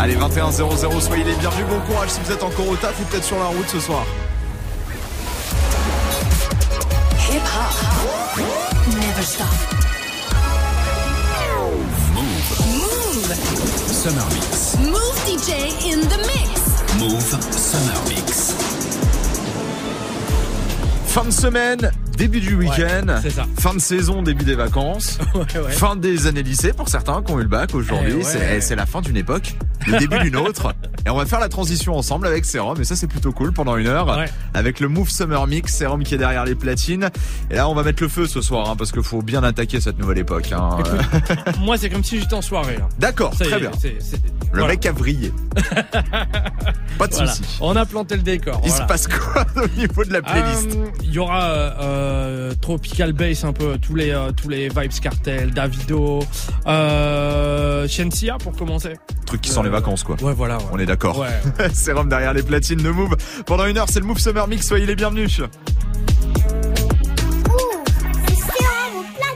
Allez, 21-0-0, soyez les bienvenus. Bon courage si vous êtes encore au taf ou peut-être sur la route ce soir. Hip hop. Never stop. Move. Summer Mix. Move DJ in the mix. Move Summer Mix. Fin de semaine, début du week-end, fin de saison, début des vacances, Ouais, ouais. fin des années lycée pour certains qui ont eu le bac aujourd'hui. Eh. C'est c'est la fin d'une époque, le début d'une autre. Et on va faire la transition ensemble avec Serum. Et ça, c'est plutôt cool pendant une heure. Ouais. Avec le Move Summer Mix, Serum qui est derrière les platines. Et là, on va mettre le feu ce soir, hein, parce qu'il faut bien attaquer cette nouvelle époque. hein. Écoute, moi, c'est comme si j'étais en soirée. là. D'accord, très est, bien. Le voilà. mec a vrillé. Pas de Voilà. soucis. On a planté le décor. Il voilà. se passe quoi au niveau de la playlist Euh, Il y aura euh, Tropical Bass un peu tous les euh, tous les vibes cartel, Davido, euh, Shensia pour commencer. Truc qui sent les vacances, quoi. Ouais voilà. ouais. On est d'accord. Ouais. Sérum derrière les platines de Move. Pendant une heure, c'est le Move Summer Mix. Soyez les bienvenus.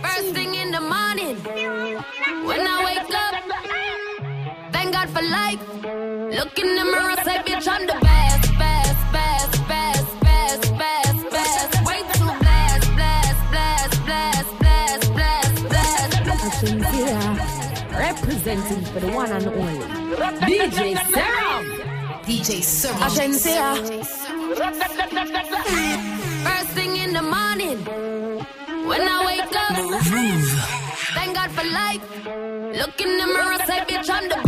First thing in the morning, when I wake up, thank God for life. Look in the mirror, say, bitch, I'm the best, best, best, best, best, best, best. Way too blessed, blessed, blessed, blessed, blessed, blessed, blessed, blessed. Shinzia, representing for the one and only DJ Serum. DJ Serum. Agencia. First thing in the morning, when I wake up, thank God for life. Look in the mirror, say, bitch, I'm the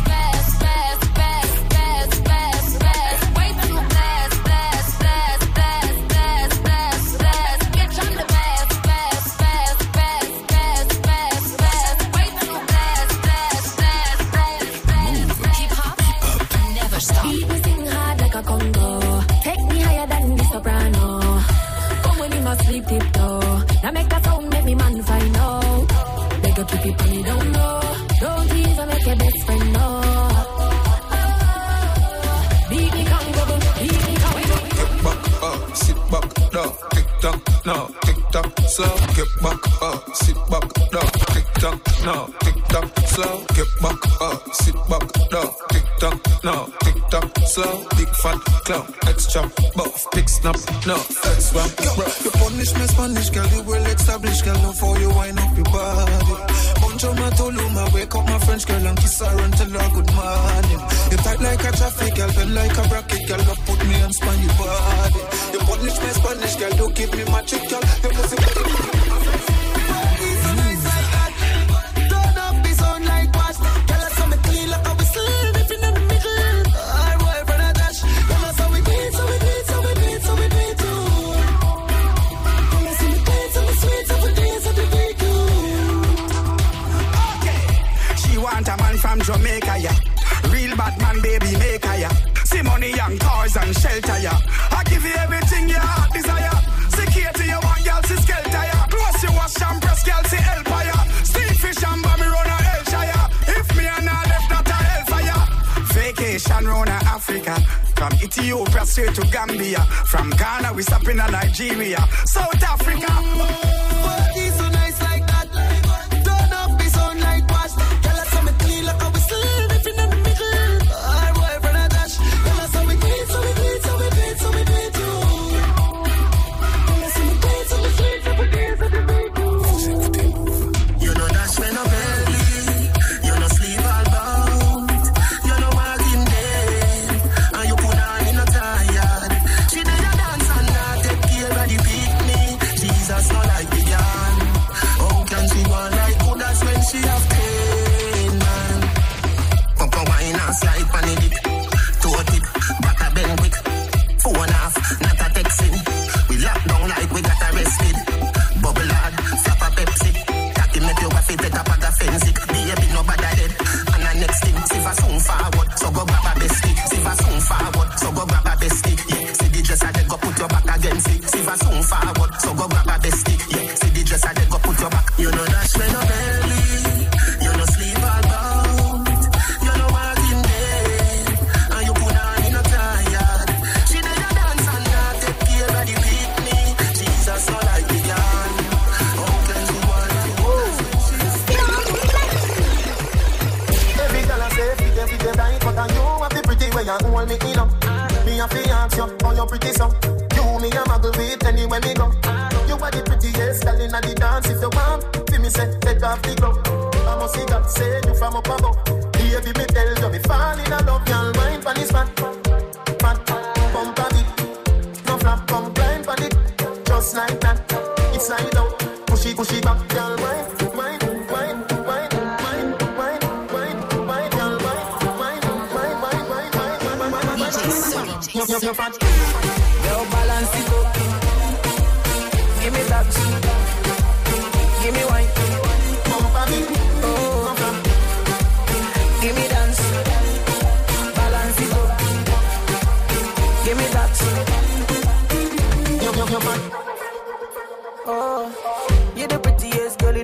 sleep. Now make that sound, make me man find out. Beg you keep it on me down low. Don't even make your best friend know. Beat back up, sit back down, tick tock, no, tick tock, slow. Get back up, sit back down, tick tock, no, tick tock, slow. Get back up, sit back down, tick tock, no, tick tock, slow. Big fat clown, extra buff, big snap, no, flex one, bro. You punish me Spanish girl, you well established girl, no for you wind up your body. Of my Toluma, wake up my French girl and kiss her tell her good morning. You tight like a traffic girl, bend like a bracket girl, love put me on span your body. You punish me Spanish girl, don't give me my magic girl. You pussy from Jamaica, yeah. Real bad man, baby maker, yeah. See money and cars and shelter, yeah. I give you everything your heart desire. Security, you want, one girl, see skelter, yeah. Close your wash and press, girl, see help, yeah. Steve fish and bomb, run a hellshire. Yeah. If me and I left, not a hellfire. Yeah. Vacation round Africa. From Ethiopia straight to Gambia. From Ghana, we stopping in Nigeria. South Africa.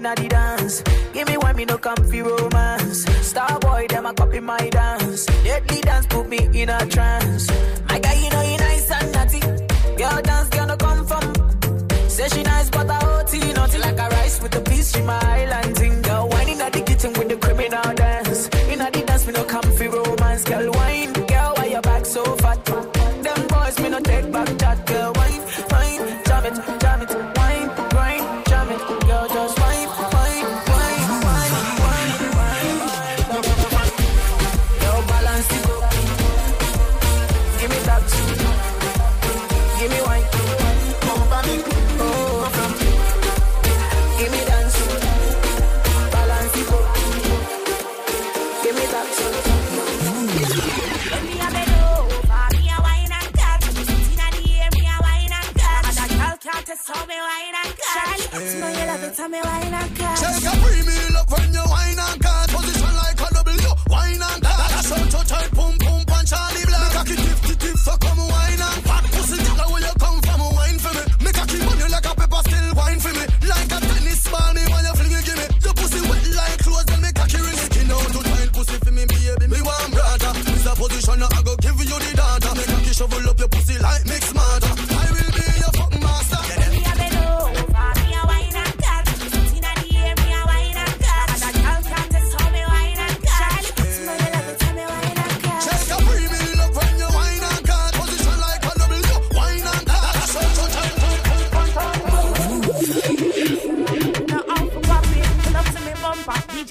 inna the dance. Give me one me no comfy romance. Star boy them a copy my dance. Deadly dance put me in a trance. My guy you know you nice and naughty. Girl dance girl no come from. Say she nice but I OT naughty like a rice with a piece she my island ting.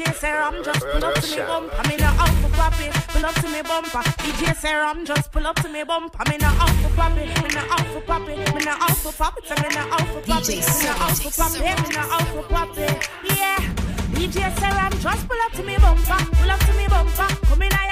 DJ Serum just pull up to me bumper. Me no out for popping. Pull up to me bumper. DJ said, I'm just pull up to me bumper. Me no out for popping. Me no out for popping. Me no out for popping. Me no out for popping. I'm in for popping. Out for popping. Yeah. DJ said, I'm just pull up to me bumper. Pull up to me bumper. Come in.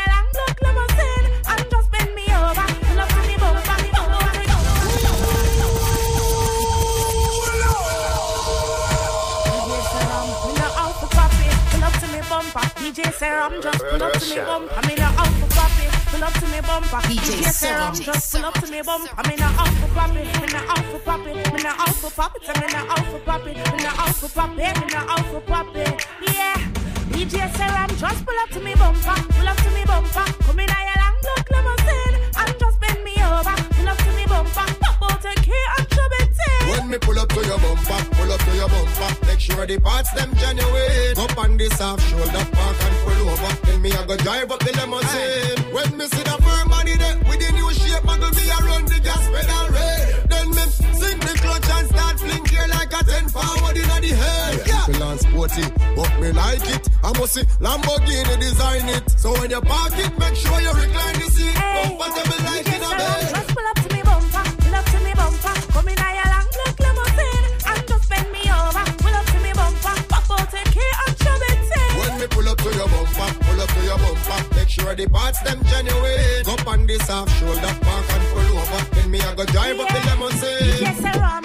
DJ Serum just pull up to me bump. I'm in a out for poppy. Pull up to me bump. DJ Serum just pull up to me bump. I'm in a out for poppy. I'm in a out for poppy. I'm in a out for poppy. I'm in a out for poppy. I'm in a out for poppy. I'm in a out for poppy. Yeah. DJ Serum just pull up to me bumper. Pull up to me bumper. Come in a long look, let me see. me pull up to your bumper, pull up to your bumper. Make sure the parts them genuine. Up on this half shoulder park and pull over. Then me I go drive up the limousine. Aye. When me see the firm money there with the new shape, I go be around the gas pedal red. Then me sink the clutch and start fling gear like a ten forward in the head. Yeah. yeah. sporty, but me like it. I must see Lamborghini design it. So when you park it, make sure you recline the seat. Comfortable like in a bed. sure the parts them genuine. Go on this half shoulder park and pull over. Then me I go drive yeah. up the limousine. Yes, sir, I'm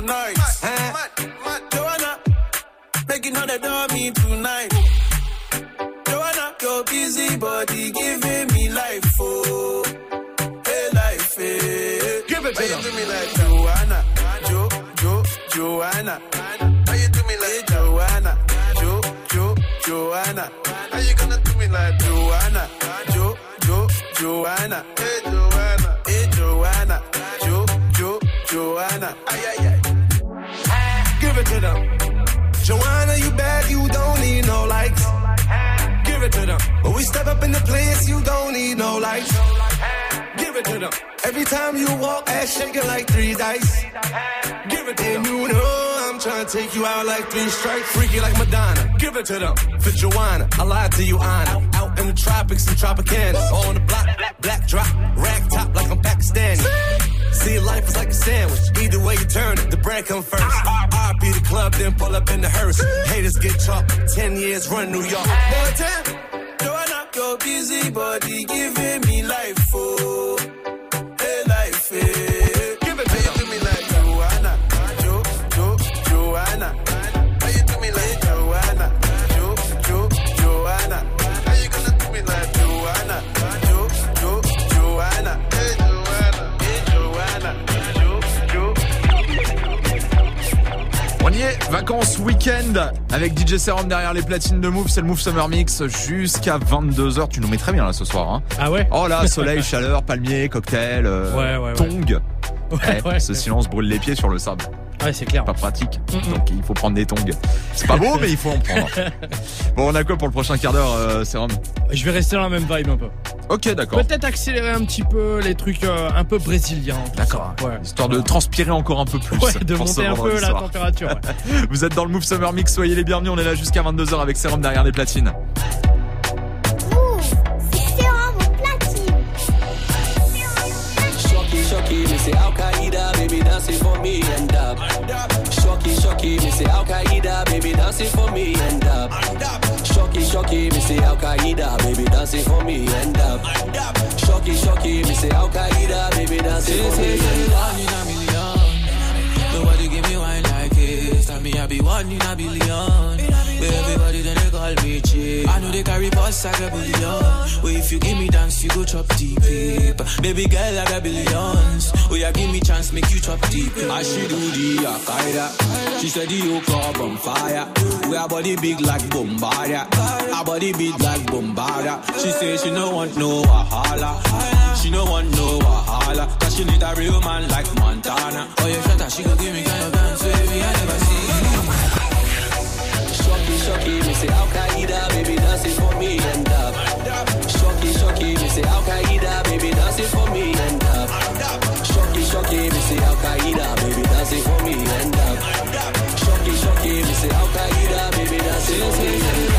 tonight. Eh? Joanna, know that do me tonight. Joanna, your busy body giving me life, oh, hey life, hey. Give it to you do me like Joanna, Jo, Jo, Joanna. How you do me like Joanna, Jo, Jo, Joanna. How you gonna do me like Joanna, Jo, Jo, Joanna. Hey Joanna, hey Joanna, Jo, Jo, Joanna. Ay ay ay. To them. Joanna, you bad, you don't need no likes. Give it to them. When we step up in the place, you don't need no lights. Give it to them. Every time you walk, ass shaking like three dice. Give it to them. you know I'm trying to take you out like three strikes. Freaky like Madonna. Give it to them. For Joanna, I lied to you, Anna. In the tropics and Tropicana. On the block, black, drop. Rag top like I'm Pakistani. See, life is like a sandwich. Either way you turn it, the bread come first. I be the club, then pull up in the hearse. Haters get chopped. Ten years run New York. Boy, ten. Joanna, your busy body giving me life, oh. Hey, life, hey. Vacances week-end avec DJ Serum derrière les platines de Move, c'est le Move Summer Mix jusqu'à 22h. Tu nous mets très bien là ce soir. Hein. Ah ouais? Oh là, soleil, chaleur, palmier, cocktail, euh, Ouais, ouais, ouais. tong. Ouais, Eh, ouais. ce silence brûle les pieds sur le sable. Ouais, c'est clair. Pas pratique. Donc il faut prendre des tongs. C'est pas beau, mais il faut en prendre. Bon, on a quoi pour le prochain quart d'heure, euh, Serum Je vais rester dans la même vibe un peu. Ok, d'accord. Peut-être accélérer un petit peu les trucs euh, un peu brésiliens. D'accord. Ouais. Histoire de transpirer encore un peu plus. Ouais, de monter un peu la soir. température. ouais. Vous êtes dans le Move Summer Mix, soyez les bienvenus. On est là jusqu'à 22h avec Serum derrière les platines. Me and up. Shocky, shocky, me say Al Qaeda, baby dancing for me end up. Shocky, shocky, me say Al Qaeda, baby dancing for me end up. Shocky, shocky, me say Al Qaeda, baby dancing for me. One in a million. Nobody give me wine like this. Tell me I be one in a billion. But everybody then they call me cheap. I know they carry boss like a billion. Well, if you give me dance, you go chop deep. Baby girl, I got billions. Oh, yeah, give me chance, make you chop deep. I she do the Al-Qaeda. She said the yoke up on fire. We our body big like Bombardia. Our body big like Bombardia. She say she no want no Wahala. She no want no Wahala. Cause she need a real man like Montana. Oh, yeah, shut up, she gon' give me kind of dance, baby, I never see. Shocky, me say Al Qaeda, baby dancing for me and up. Shocky, shocky, me say Al Qaeda, baby dancing for me and up. Shocky, shocky, me say Al Qaeda, baby dancing for me and up. Shocky, shocky, me say Al Qaeda, baby dancing for me and up.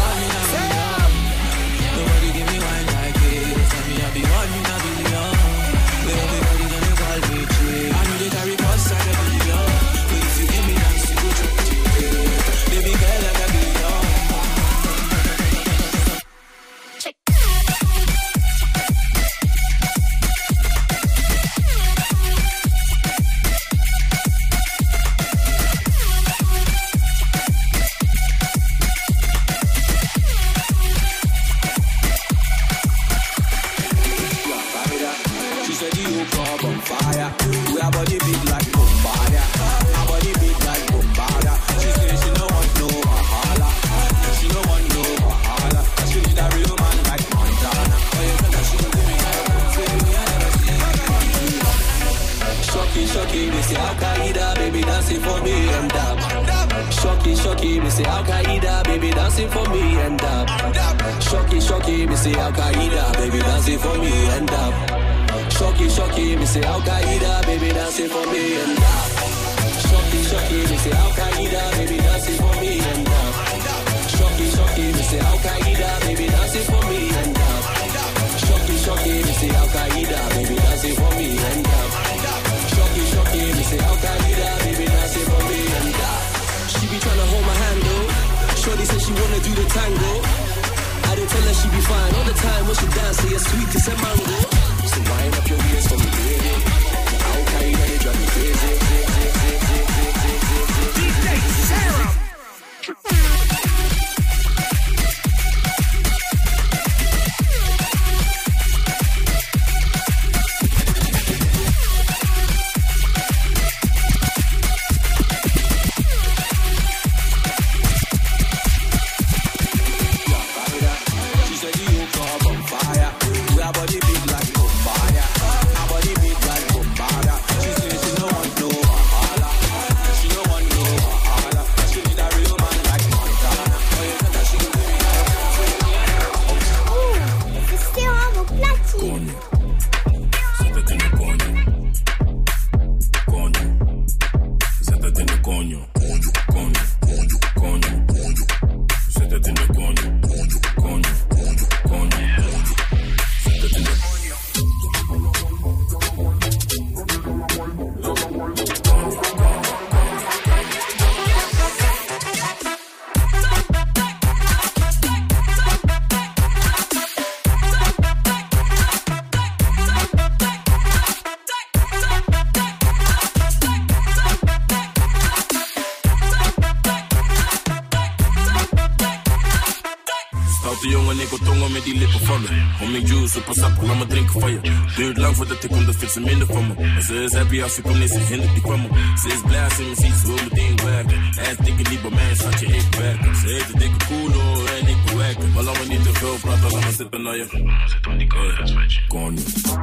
ze minder van me. ze is happy als ze komt, nee, ze hindert die van me. Ze is blij als ze me ziet, ze wil meteen werken. Hij dikke niet bij mij, schatje, ik werk. Ze heeft een dikke koelo en ik bewerken. Maar laat me niet te veel praten, laat me zitten naar je. Laat me zitten, want die koude Kon je.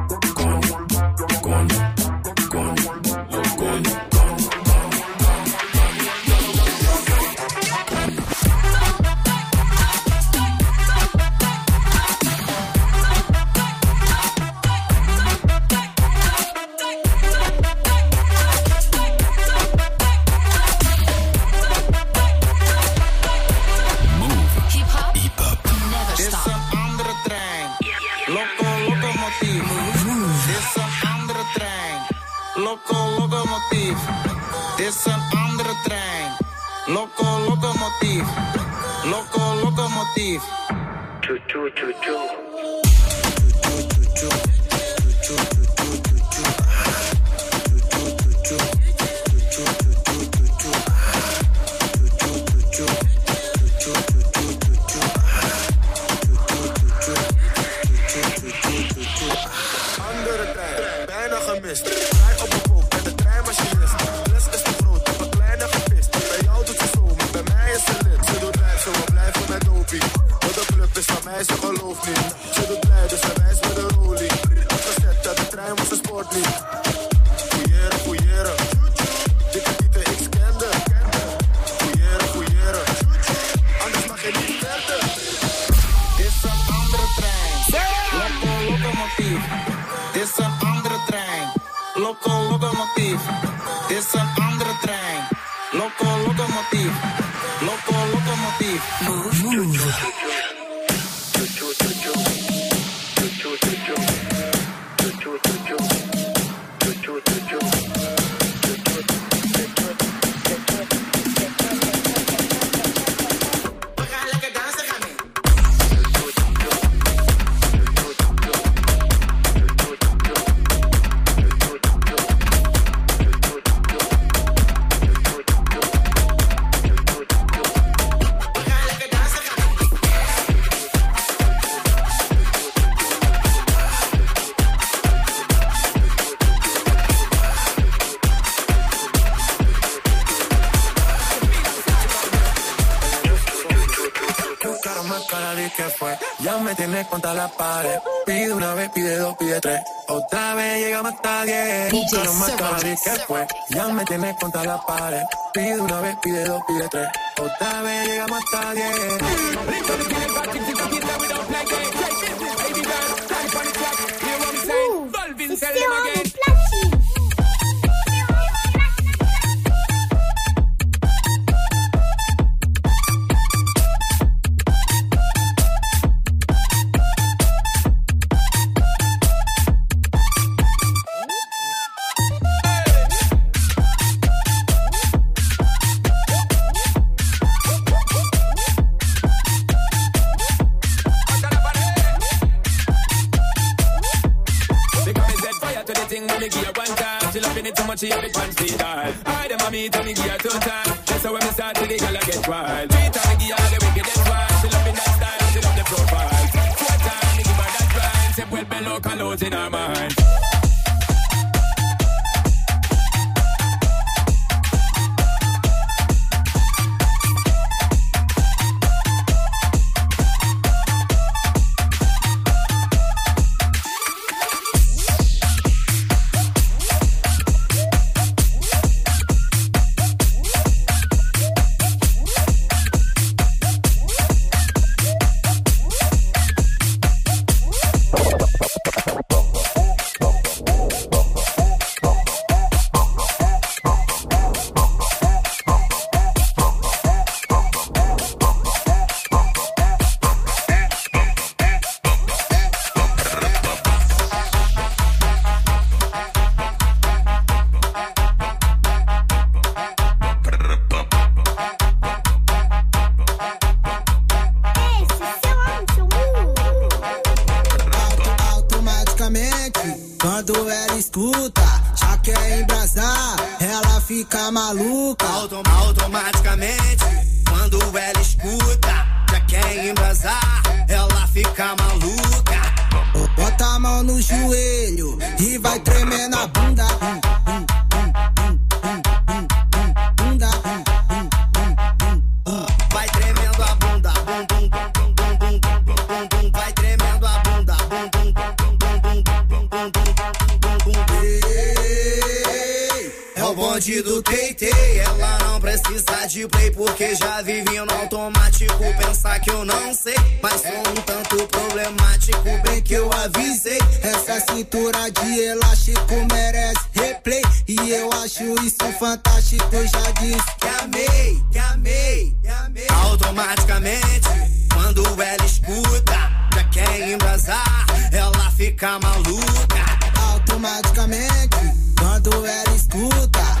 contra la pared. Pide una vez, pide dos, pide tres. Otra vez llegamos hasta diez. Y no más cabrón que fue. Ya me tienes contra la pared. Pide una vez, pide dos, pide tres. Otra vez llegamos hasta diez. Embrasar, ela fica maluca. Autom- automaticamente, quando ela escuta, já quer embrasar, ela fica maluca. Bota a mão no joelho e vai tremendo a bunda. Bunda. Bonde do TT, ela não precisa de play porque já vive no automático. Pensar que eu não sei, mas sou um tanto problemático. Bem que eu avisei, Essa cintura de elástico merece replay. E eu acho isso fantástico, já disse que amei, que amei, que amei. Automaticamente, quando ela escuta, já quer embrasar, ela fica maluca. Automaticamente, quando ela escuta,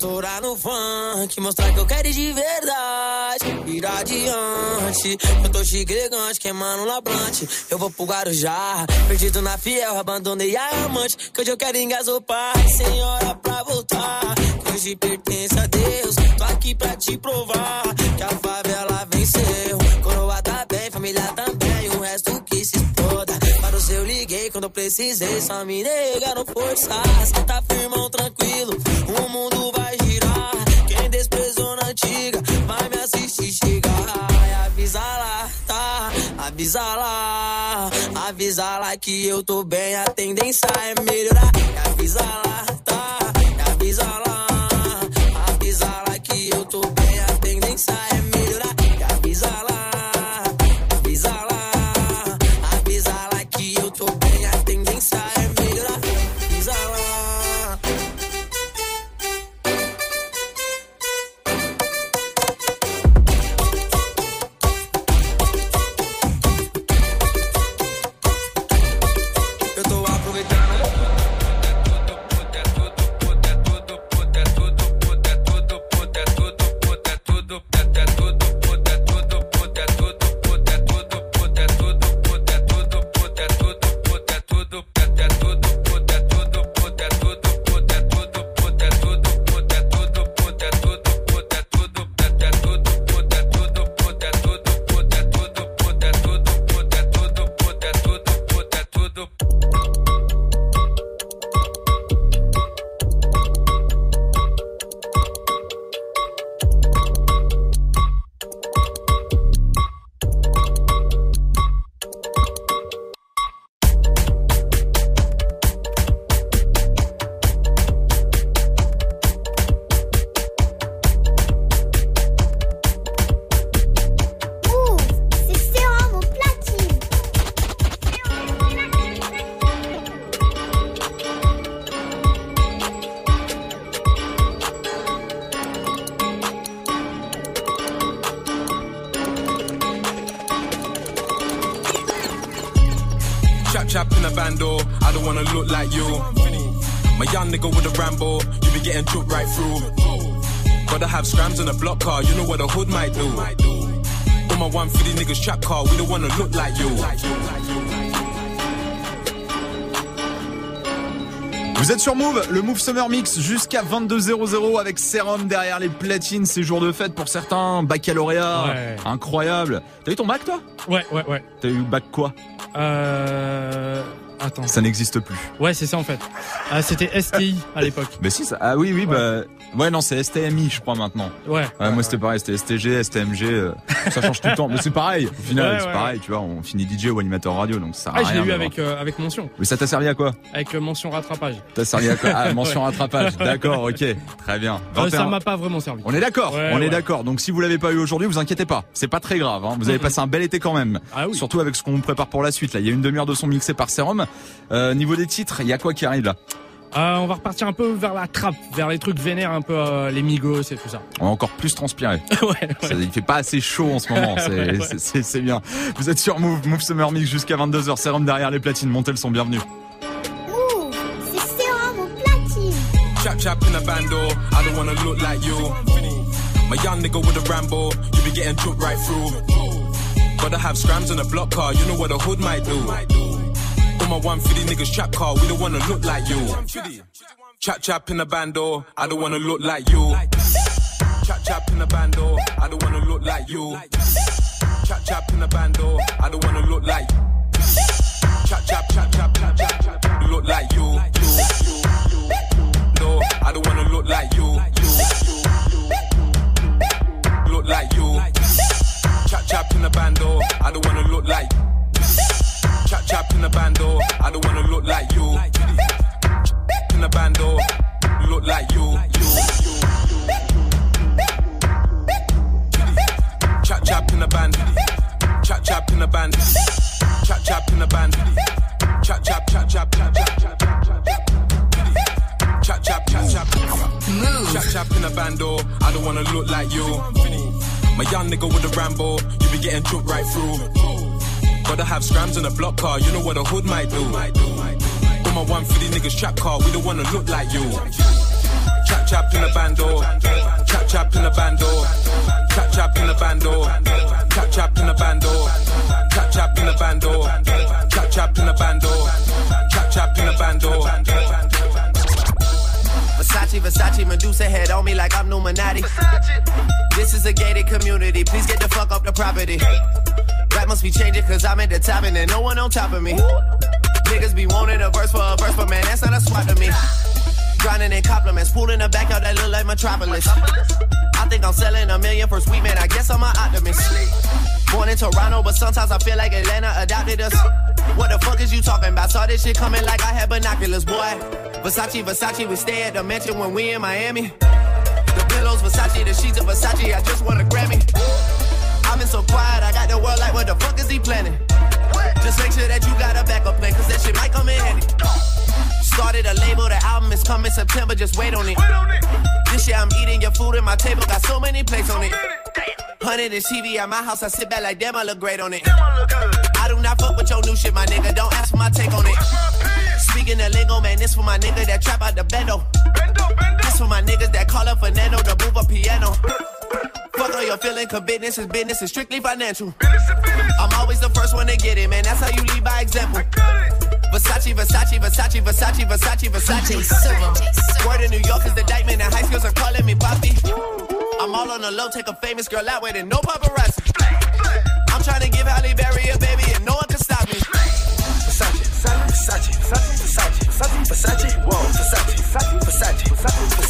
estourar no funk. Mostrar que eu quero ir de verdade. Ir adiante. Eu tô chique elegante, queimando labrante. Eu vou pro Guarujá, perdido na fiel. Abandonei a amante, que hoje eu quero engasopar. Sem hora pra voltar. que Hoje pertence a Deus. Tô aqui pra te provar que a favela venceu. Coroa tá bem, família também. Resto que se exploda. Para o seu liguei quando eu precisei. Só me nega, não forçar. Cê tá firmão, tranquilo. O mundo vai girar. Quem desprezou na antiga vai me assistir chegar. Ai, Avisa lá, tá? Avisa lá. Avisa lá que eu tô bem. A tendência é melhorar. Avisa lá, chap chap in a bando. I don't wanna look like you. My young nigga with a Rambo, you be getting took right through. Gotta have scrams in a block car, you know what a hood might do. On my 150 niggas trap car, we don't wanna look like you. Vous êtes sur Move, le Move Summer Mix jusqu'à 22h00 avec Serum derrière les platines. C'est jour de fête pour certains. Baccalauréat, Ouais. incroyable. T'as eu ton bac toi? Ouais, ouais, ouais. T'as eu bac quoi? Euh. Attends. Ça n'existe plus. Ouais, c'est ça en fait. Ah, c'était STI à l'époque. Bah si, ça... ah oui, oui, bah. Ouais, non, c'est STMI, je crois maintenant. Ouais. moi c'était pareil, c'était STG, STMG, euh, ça change tout le temps. Mais c'est pareil, au final, Ouais, c'est pareil, tu vois, on finit DJ ou animateur radio, donc ça sert à Ah, je l'ai eu avec, euh, avec mention. Mais ça t'a servi à quoi Avec euh, mention rattrapage. T'as servi à quoi Ah, mention rattrapage, d'accord, ok, très bien. Euh, 21. ça m'a pas vraiment servi. On est d'accord, on est d'accord. Donc si vous l'avez pas eu aujourd'hui, vous inquiétez pas, c'est pas très grave. Hein. Vous avez passé un bel été quand même. Ah oui. Surtout avec ce qu'on vous prépare pour la suite. Là, il y a une demi-heure de son mixé par Serum. Euh, niveau des titres, il y a quoi qui arrive là Euh, on va repartir un peu vers la trappe, vers les trucs vénères, un peu euh, les migos et tout ça. On va encore plus transpirer. ouais, Ça, il fait pas assez chaud en ce moment, c'est Ouais, ouais. bien. Vous êtes sur Move, Move Summer Mix jusqu'à 22h. Serum derrière les platines, montez le son, bienvenue. Move, c'est Serum au platine. Chap chap in a bando, I don't wanna look like you. My young nigga with a Rambo, you be getting took right through. Gotta have scrams in a block car, you know what a hood might do. My 150 niggas trap car, we don't wanna look like you. Chap chap in a bando, I don't wanna look like you. Chap chap in a bando, I don't wanna look like you. Chap chap in a bando, I don't wanna look like. Chap chap chap chap chap chap, look like you. No, I don't wanna Gotta have scrams in a block car, you know what a hood might do. On my 150 niggas trap car, we don't wanna look like you. Chap chap in the bando, chap chap in the bando, chap chap in the bando, chap chap in the bando, chap chap in the bando, chap chap in the bando, chap chap in the bando. Versace, Versace, Medusa head on me like I'm Numinati. This is a gated community, please get the fuck up the property. Rap must be changing cause I'm at the top and there's no one on top of me. Niggas be wanting a verse for a verse, but man, that's not a swap to me. Grinding in compliments, pool in the backyard that look like Metropolis. I think I'm selling a million for sweet man, I guess I'm an optimist. Born in Toronto, but sometimes I feel like Atlanta adopted us. What the fuck is you talking about? Saw this shit coming like I had binoculars, boy. Versace, Versace, we stay at the mansion when we in Miami. The pillows, Versace, the sheets of Versace, I just want a Grammy. Been so quiet, I got the world like, what the fuck is he planning? Just make sure that you got a backup plan, cause that shit might come in handy. Started a label, the album is coming September, just wait on it. This year I'm eating your food at my table, got so many plates on it. Hundred inch TV at my house, I sit back like damn, I look great on it. I do not fuck with your new shit, my nigga, don't ask for my take on it. Speaking the lingo, man, this for my nigga that trap out the bendo. This for my niggas that call up Fernando to move a piano. Fuck all your feeling, cause business is business, it's strictly financial. I'm always the first one to get it, man, that's how you lead by example. Versace, Versace, Versace, Versace, Versace, Versace. Word in New York is the diamond, and high schools are calling me Poppy. I'm all on the low, take a famous girl out with it, no paparazzi. I'm trying to give Halle Berry a baby, and no one can stop me. Versace, Versace, Versace, Versace, Versace, Versace, whoa, Versace, Versace, Versace, Versace, Versace, Versace, Versace, woo, Versace, Versace, Versace, Versace, Versace, woo, Versace, Versace, Versace, Versace, Versace, Versace,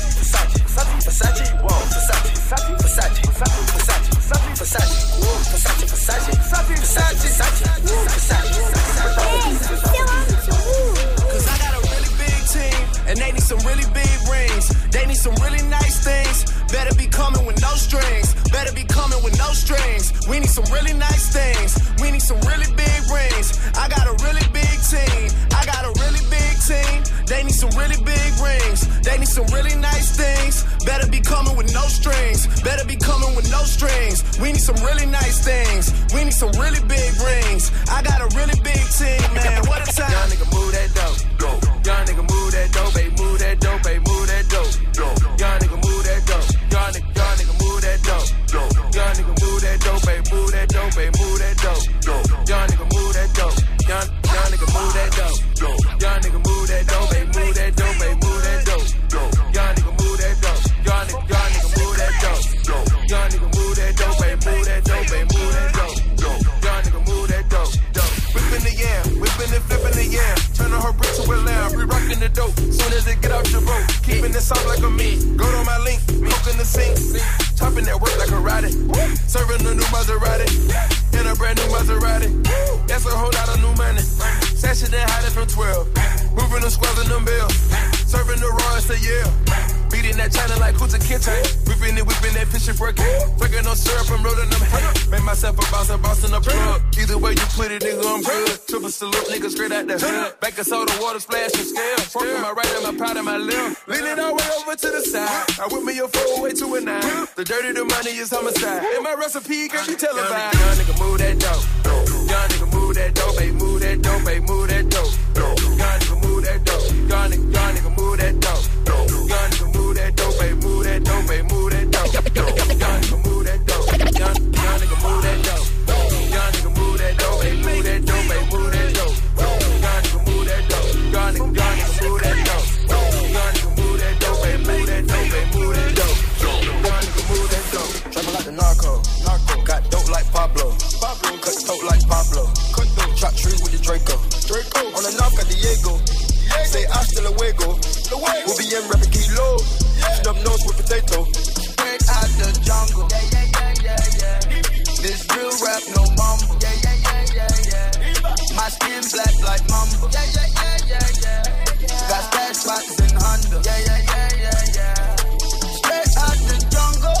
strings. We need some really nice things. We need some really big rings. I got a really big team. I got a really big team. They need some really big rings. They need some really nice things. Better be coming with no strings. Better be coming with no strings. We need some really nice things. We need some really big rings. I got a really big team, man. What a time. Re-rocking the dope. Soon as it get out your boat, keeping it soft like a me. Go to my link, cook in the sink. Chopping that work like a riding. Serving a new Maserati. In a brand new Maserati. That's a whole lot of new money. Sashing and hiding from 12. Moving the squares in them bills. Serving the raw, it's a yeah. Beating that China like who's a kitchen. Whipping it, whipping that fishing for a cat. Drinking no syrup, I'm rolling them hay. Make myself a bounce, a bounce in the plug. Either way you put it, nigga, I'm good. Triple salute, nigga, straight out the hood. Back of soda, water splash and scale. Fork my right and my powder, my left. Leaning all the way over to the side. I whip me a four way to a nine. The dirty, the money is homicide. And my recipe, girl, you tell about. Young nigga, move that dope. Young nigga, move that dope, babe. Move that dope, babe. Move that dope. Young nigga, move that dope. Young nigga, young nigga, move that dope. We'll be in rapping kilo. Snub nose with potato. Straight out the jungle. Yeah, yeah, yeah, yeah, yeah. This real rap, no mumble. Yeah, yeah, yeah, yeah, yeah. My skin black like mumble. Yeah, yeah, yeah, yeah, yeah. Got stash spots in Honda. Yeah, yeah, yeah, yeah, yeah. Straight out the jungle.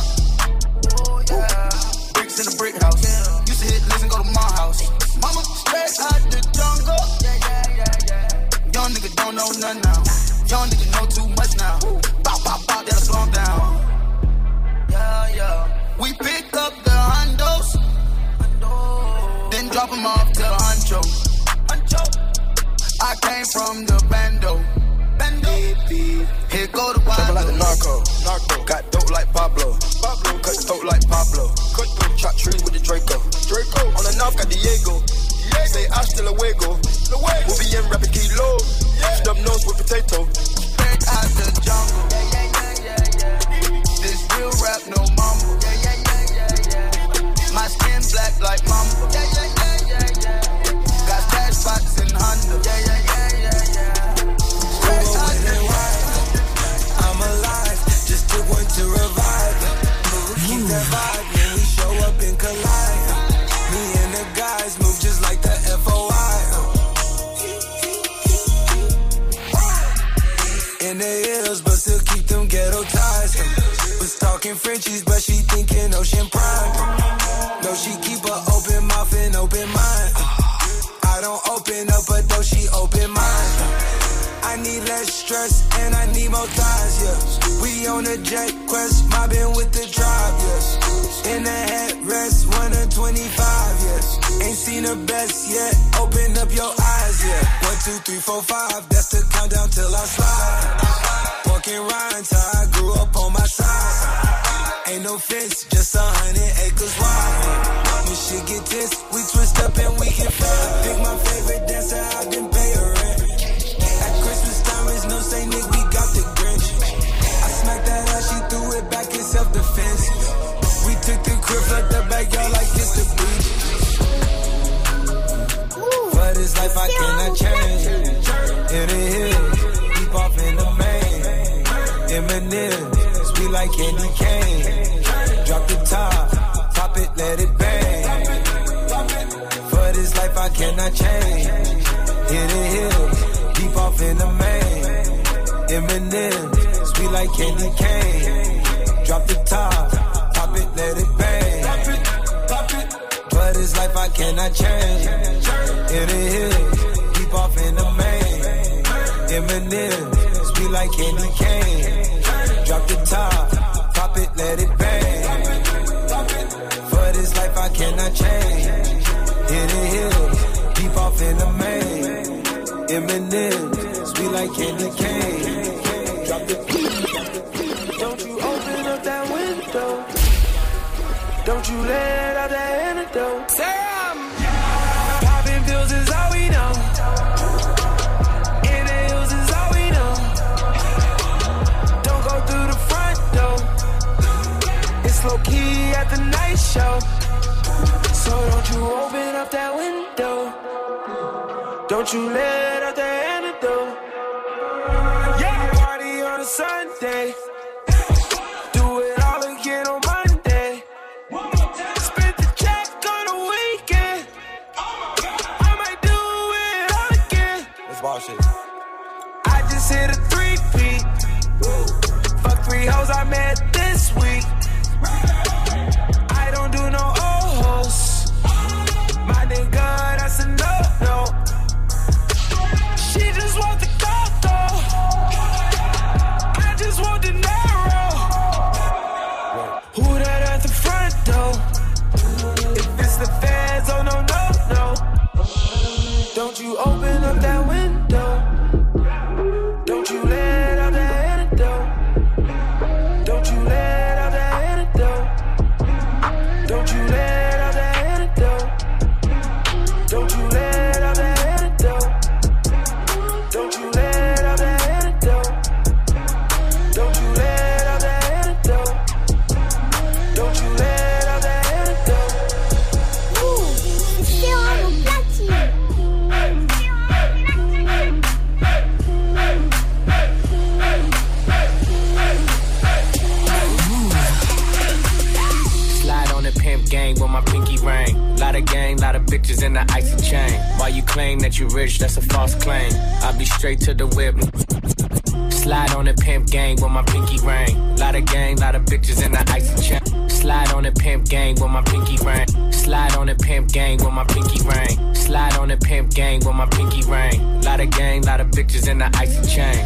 Oh, yeah. Bricks in the brick house. Used to hit, listen, go to my house. Mama, straight out the jungle. Yeah, yeah, yeah, yeah. Young nigga don't know nothing now. Young nigga know too much now. Bow, bow, bow, that'll slow 'em down. Yeah, yeah. We pick up the hondos, then drop 'em off to Huncho. Huncho. I came from the bando. Bando. Here go the wild. like the narco. Narco. Got dope like Pablo. Pablo. Cut dope like Pablo. Cut dope. Chop trees with the Draco. Draco. On the north got Diego. Say hasta luego. We'll be in rapping kilo. Snub nose with potato. Straight out the jungle. Yeah, yeah, yeah, yeah, yeah. This real rap, no mumble. Yeah, yeah, yeah, yeah, yeah. My skin black like mumble. Yeah, yeah, yeah, yeah, yeah. Got stash spots in Honda. Yeah, yeah, yeah, yeah, yeah. Straight out the I'm alive, just took one to revive. Keep that vibe when we show up and collide. FOI. In the hills, but still keep them ghetto ties. Was talking Frenchies, but she thinking Ocean Prime. No, she keep a Less stress and I need more thighs, yeah. We on a jet quest, mobbing with the tribe, yes. In the headrest, one of 25, yes. Ain't seen the best yet, open up your eyes, yeah. One, two, three, four, five, that's the countdown till I slide. Walking rhymes, how I grew up on my side. Ain't no fence, just a hundred acres wide. When shit get tense, we twist up and we get fed. Pick my favorite dancer, I didn't pay her say, Nick, we got the Grinch. I smacked that ass, she threw it back in self-defense. We took the crib, left the backyard like it's the beach. For this life, I cannot change. In the hills, deep off in the main. Eminem, sweet like candy cane. Drop the top, pop it, let it bang. For this life, I cannot change. In the hills, deep off in the main. Eminem, sweet like candy cane. Drop the top, pop it, let it bang. For this life, I cannot change. In the hills, deep off in the main. Eminem, sweet like candy cane. Drop the top, pop it, let it bang. For this life I cannot change. Hidden hills, deep off in the main. Eminem, sweet like candy cane. Drop the Don't you open up that window. Don't you let out that antidote. Sam! Popping pills is all we know. Inhales is all we know. Don't go through the front door. It's low key at the night show. So don't you open up that window. Don't you let you open up that straight to the whip. Slide on the pimp gang with my pinky ring. Lot of gang, lot of bitches in the icy chain. Slide on the pimp gang with my pinky ring. Slide on the pimp gang with my pinky ring. Slide on the pimp gang with my pinky ring. Lot of gang, lot of bitches in the icy chain.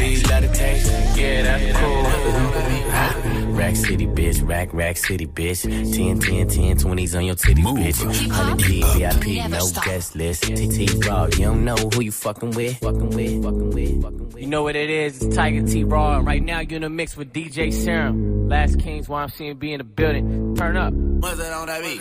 Do you love the taste? Yeah, that's cool. Rack City, bitch. Rack, rack city, bitch. 10, 10, 10, 20s on your titty, bitch. 100 D, VIP, no guest list. TT Raw, you don't know who you fucking with. Fucking with, fucking with, fucking with. You know what it is? It's Tyga T Raw, and right now you're in the mix with DJ Serum. Last Kings, YMCMB in the building. Turn up. What's on that beat?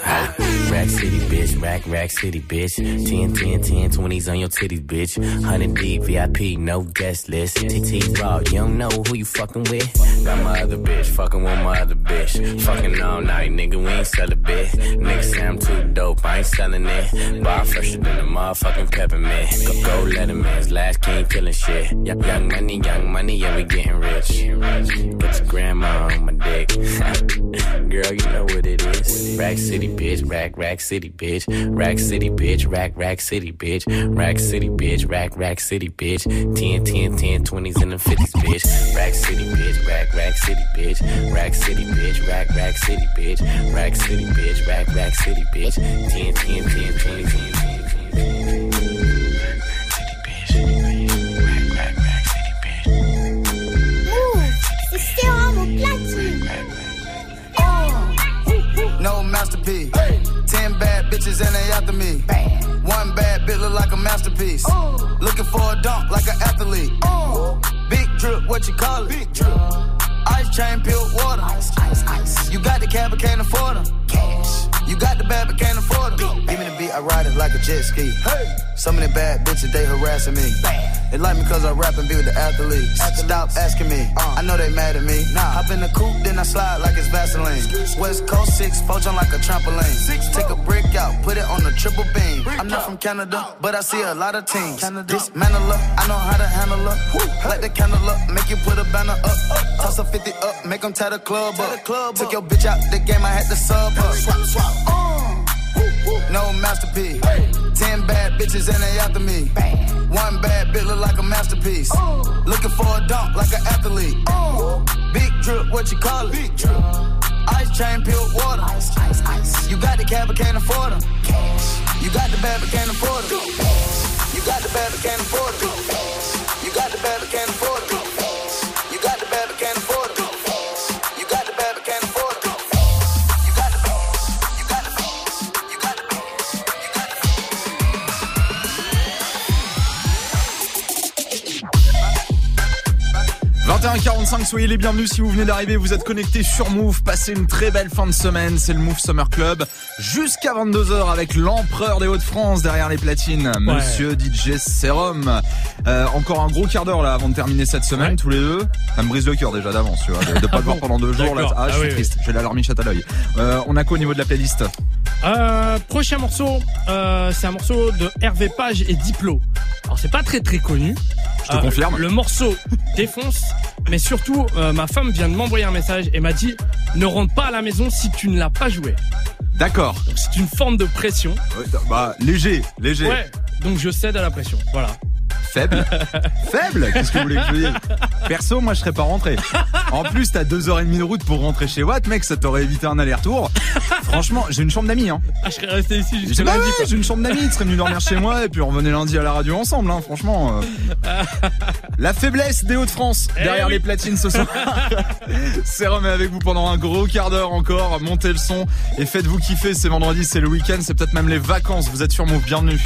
Rack City, bitch. Rack, rack city, bitch. 10, 10, 10, 20s on your titties, bitch. 100 D, VIP, no guest list. TT Raw, you don't know who you fucking with. Got my other bitch, fucking with my other bitch. Fucking all night, nigga, we ain't sell a bit. Nigga say I'm too dope, I ain't selling it. Bar fresher than the motherfucking peppermint. Go, go Letterman's last king killing shit. Young, young money, young money, yeah, we getting rich. Get your grandma on my dick. Girl, you know what it is. Rack City, bitch. Rack, rack city, bitch. Rack City, bitch. Rack, rack city, bitch. Rack City, bitch. Rack, rack city, bitch. 10, 10, 10, 20s and the 50s, bitch. Rack City, bitch. Rack, rack city, bitch. Rack City, bitch. Rack, rack city, bitch. Rack City, bitch. Rack, rack city, bitch. 10, 10, 10, 20, 10, 10, No masterpiece. Ten bad bitches and they after me. One bad bitch look like a masterpiece. Looking for a dunk like an athlete. Big drip, what you call it? Big drip. Ice chain, pure water. Ice, ice, ice. You got the cab, but can't afford them. Cash. You got the bad, but can't afford them. Give me the beat, I ride it like a jet ski. Hey. Some of the bad bitches, they harassing me. They like me cause I rap and be with the athletes. Stop asking me, I know they mad at me. Hop in the coupe, then I slide like it's Vaseline. West Coast 6, poach on like a trampoline. Six, Take a brick out, put it on the triple beam. I'm not from Canada, but I see a lot of teams. Dismantle her, I know how to handle her. Light the candle up, make you put a banner up. Toss a 50 up, make them tie the club up. Took your bitch out the game, I had to sub her. No masterpiece. Ten bad bitches and they after me. One bad bitch look like a masterpiece. Looking for a dunk like an athlete. Big drip, what you call it? Big drip. Ice chain, pure water. Ice, ice, ice. You got the cab, but can't afford them. You got the bad, but can't afford them. You got the bad, but can't afford them. You got the bad, but can't afford them. 21h45, soyez les bienvenus si vous venez d'arriver, vous êtes connectés sur Move, passez une très belle fin de semaine, c'est le Move Summer Club, jusqu'à 22h avec l'empereur des Hauts-de-France derrière les platines, monsieur DJ Serum. Euh, encore un gros quart d'heure là avant de terminer cette semaine, tous les deux. Ça me brise le cœur déjà d'avance, tu vois, de, de pas le voir pendant deux jours. Là, D'accord. ah, je Ah suis oui, triste, j'ai la larmichette à l'œil. Euh, on a quoi au niveau de la playlist? Euh, prochain morceau, c'est un morceau de Hervé Page et Diplo. Alors c'est pas très très connu. Je te confirme. Le morceau défonce, mais surtout euh, ma femme vient de m'envoyer un message et m'a dit ne rentre pas à la maison si tu ne l'as pas joué. D'accord. Donc c'est une forme de pression. Bah léger, léger. Ouais. Donc je cède à la pression. Voilà. Faible Faible Qu'est-ce que vous voulez que je dise? Perso, moi je serais pas rentré. En plus, t'as deux heures et demie de route pour rentrer chez Watt, mec, ça t'aurait évité un aller-retour. Franchement, j'ai une chambre d'amis, hein. Ah, je serais resté ici J'ai jusqu'à bah lundi. ouais, j'ai une chambre d'amis, ils seraient venus dormir chez moi et puis on revenait lundi à la radio ensemble, hein, franchement. euh. La faiblesse des Hauts-de-France Eh derrière oui. les platines ce soir. c'est remet avec vous pendant un gros quart d'heure encore. Montez le son et faites-vous kiffer. C'est vendredi, c'est le week-end, c'est peut-être même les vacances. Vous êtes sur Move, bienvenue.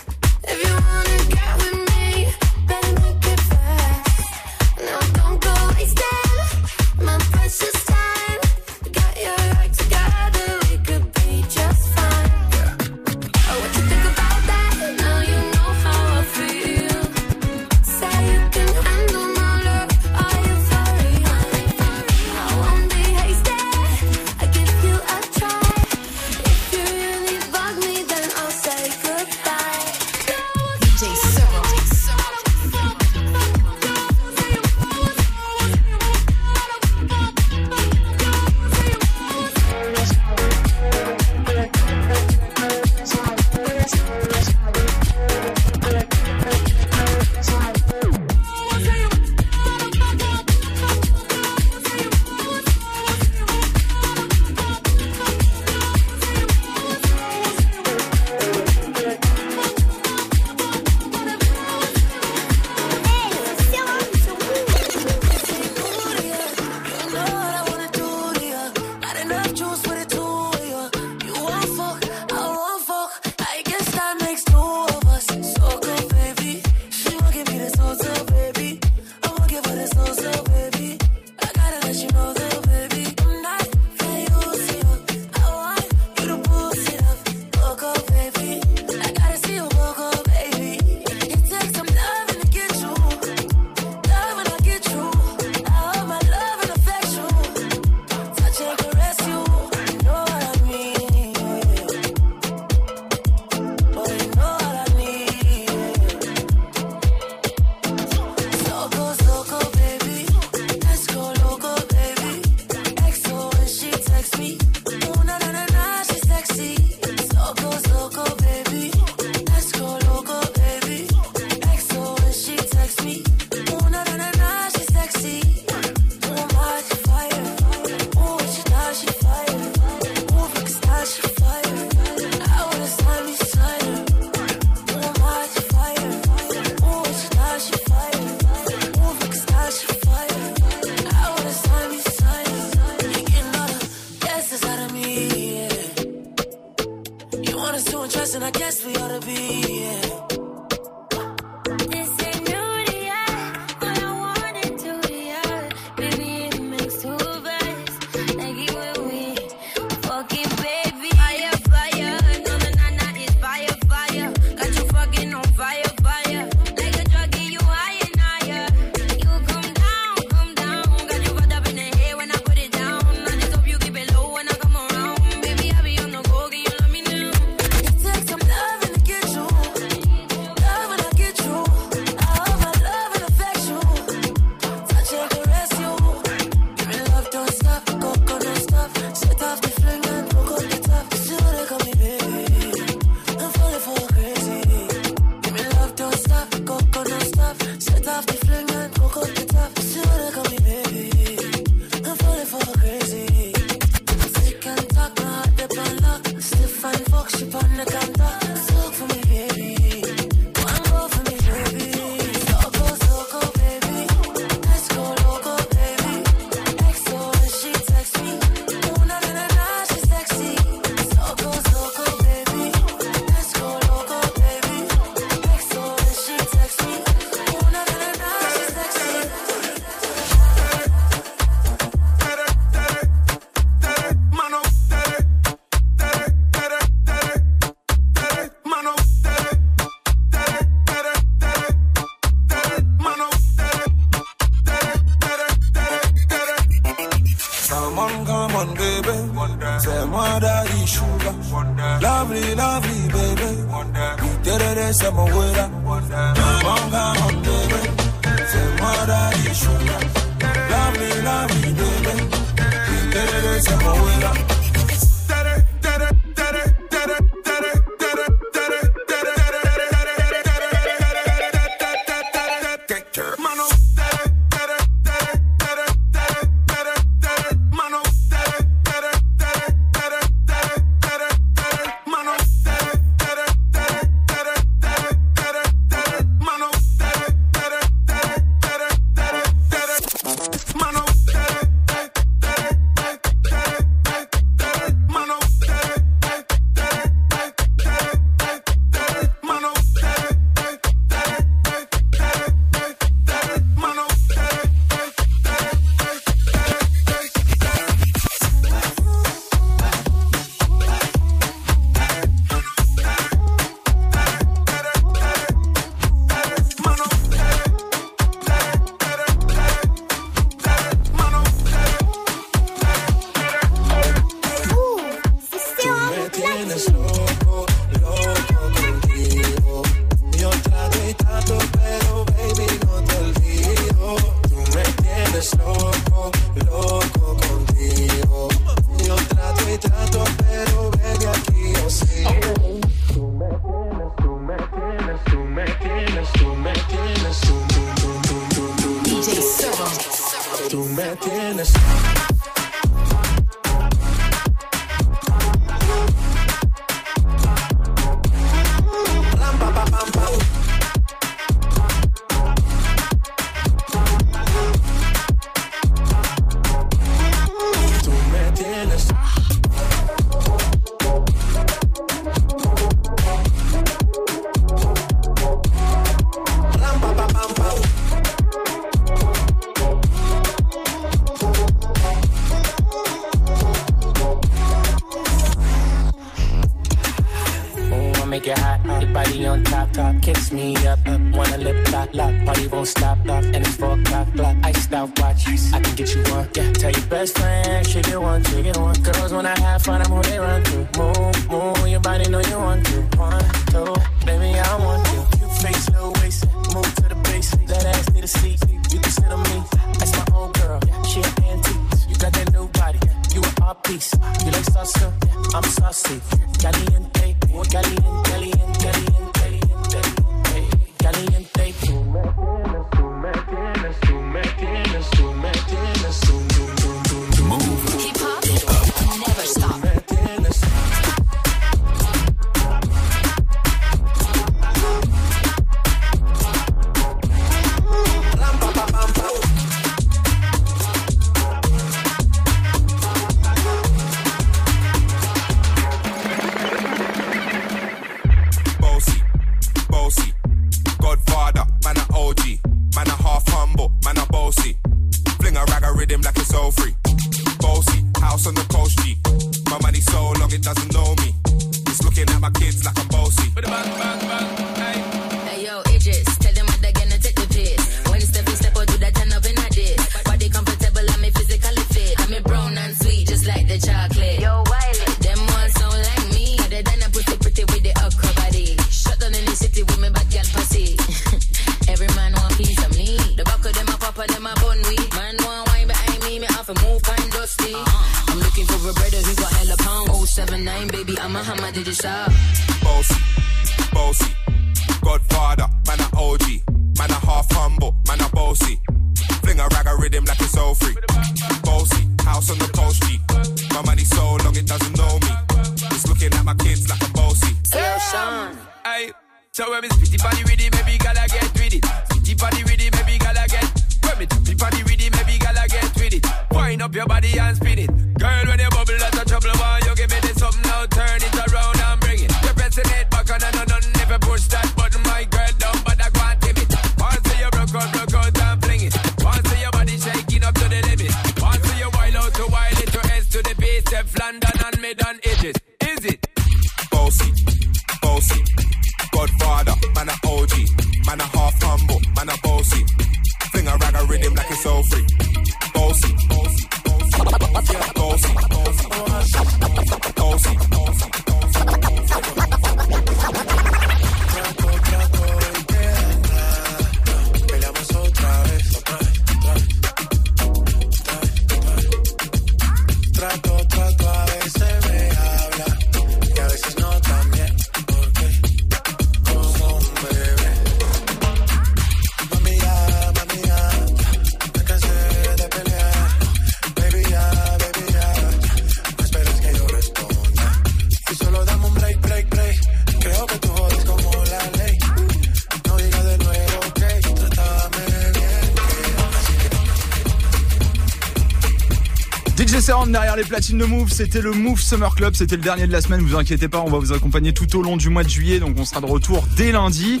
Derrière les platines de Move, c'était le Move Summer Club, c'était le dernier de la semaine, vous inquiétez pas, on va vous accompagner tout au long du mois de juillet, donc on sera de retour dès lundi.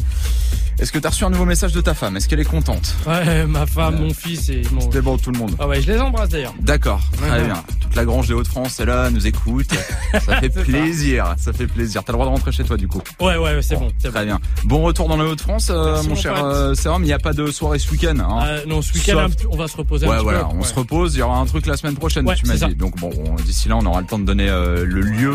Est-ce que t'as reçu un nouveau message de ta femme? Est-ce qu'elle est contente? Ouais, ma femme, mon fils et mon. C'était bon tout le monde. Ah ouais, je les embrasse d'ailleurs. D'accord, très bien. Toute la grange des Hauts-de-France est là, nous écoute. Ça fait C'est ça. plaisir, ça fait plaisir. T'as le droit de rentrer chez toi du coup. Ouais, ouais, c'est bon. Très bien. Bon retour dans les Hauts-de-France, euh, mon cher euh, Serum. Il n'y a pas de soirée ce week-end. Hein. Euh, non, ce week-end, Sauf- on va se reposer un Ouais, petit voilà, peu. on Ouais. se repose. Il y aura un truc la semaine prochaine, Ouais, tu m'as ça. dit. Donc bon, on- d'ici là, on aura le temps de donner euh, le lieu,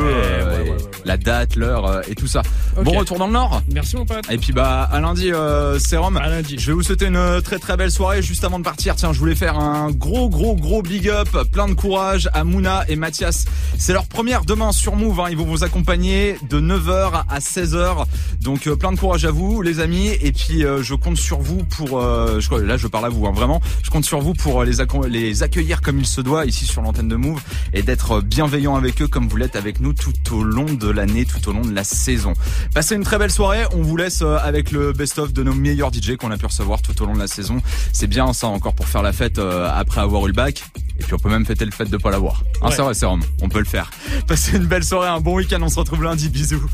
la date, l'heure et tout ça. Bon retour dans le Nord. Merci mon pote. Et puis bah à lundi, Sérum. Je vais vous souhaiter une très très belle soirée. Juste avant de partir, tiens, je voulais faire un gros gros gros big up, plein de courage à Mouna et Mathias. C'est leur première demain sur Move. hein. Ils vont vous accompagner de 9h à 16h. Donc euh, plein de courage à vous, les amis. Et puis euh, je compte sur vous pour. euh, je, là, je parle à vous, hein, vraiment. Je compte sur vous pour euh, les, accueillir comme il se doit ici sur l'antenne de Move et d'être bienveillant avec eux comme vous l'êtes avec nous tout au long de l'année, tout au long de la saison. Passez une très belle soirée. On vous laisse avec le best-of de nos meilleurs DJ qu'on a pu recevoir tout au long de la saison. C'est bien ça encore pour faire la fête après avoir eu le bac. Et puis on peut même fêter le fait de pas l'avoir. Hein, Ouais. c'est vrai, c'est. On peut le faire. Passez une belle soirée, un bon week-end. On se retrouve lundi. Bisous.